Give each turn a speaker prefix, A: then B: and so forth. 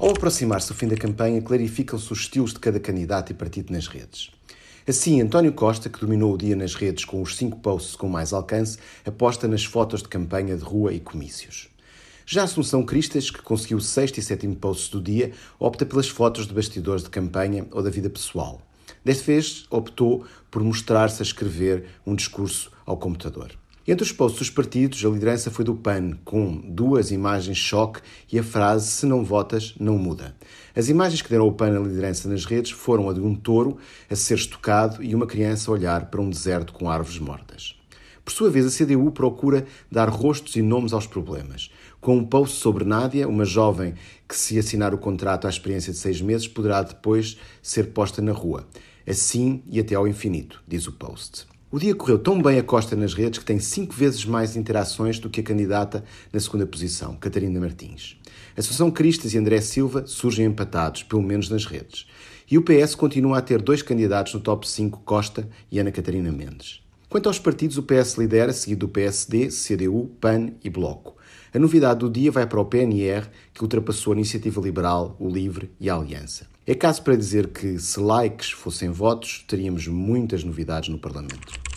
A: Ao aproximar-se o fim da campanha, clarificam-se os estilos de cada candidato e partido nas redes. Assim, António Costa, que dominou o dia nas redes com os cinco posts com mais alcance, aposta nas fotos de campanha de rua e comícios. Já Assunção Cristas, que conseguiu o sexto e sétimo posts do dia, opta pelas fotos de bastidores de campanha ou da vida pessoal. Desta vez, optou por mostrar-se a escrever um discurso ao computador. Entre os posts dos partidos, a liderança foi do PAN, com duas imagens choque e a frase Se não votas, não muda. As imagens que deram ao PAN a liderança nas redes foram a de um touro a ser estocado e uma criança a olhar para um deserto com árvores mortas. Por sua vez, a CDU procura dar rostos e nomes aos problemas. Com um post sobre Nádia, uma jovem que, se assinar o contrato à experiência de seis meses, poderá depois ser posta na rua. Assim e até ao infinito, diz o post. O dia correu tão bem a Costa nas redes que tem cinco vezes mais interações do que a candidata na segunda posição, Catarina Martins. Assunção Cristas e André Silva surgem empatados, pelo menos nas redes. E o PS continua a ter dois candidatos no top 5, Costa e Ana Catarina Mendes. Quanto aos partidos, o PS lidera, seguido do PSD, CDU, PAN e Bloco. A novidade do dia vai para o PNR, que ultrapassou a Iniciativa Liberal, o Livre e a Aliança. É caso para dizer que, se likes fossem votos, teríamos muitas novidades no Parlamento.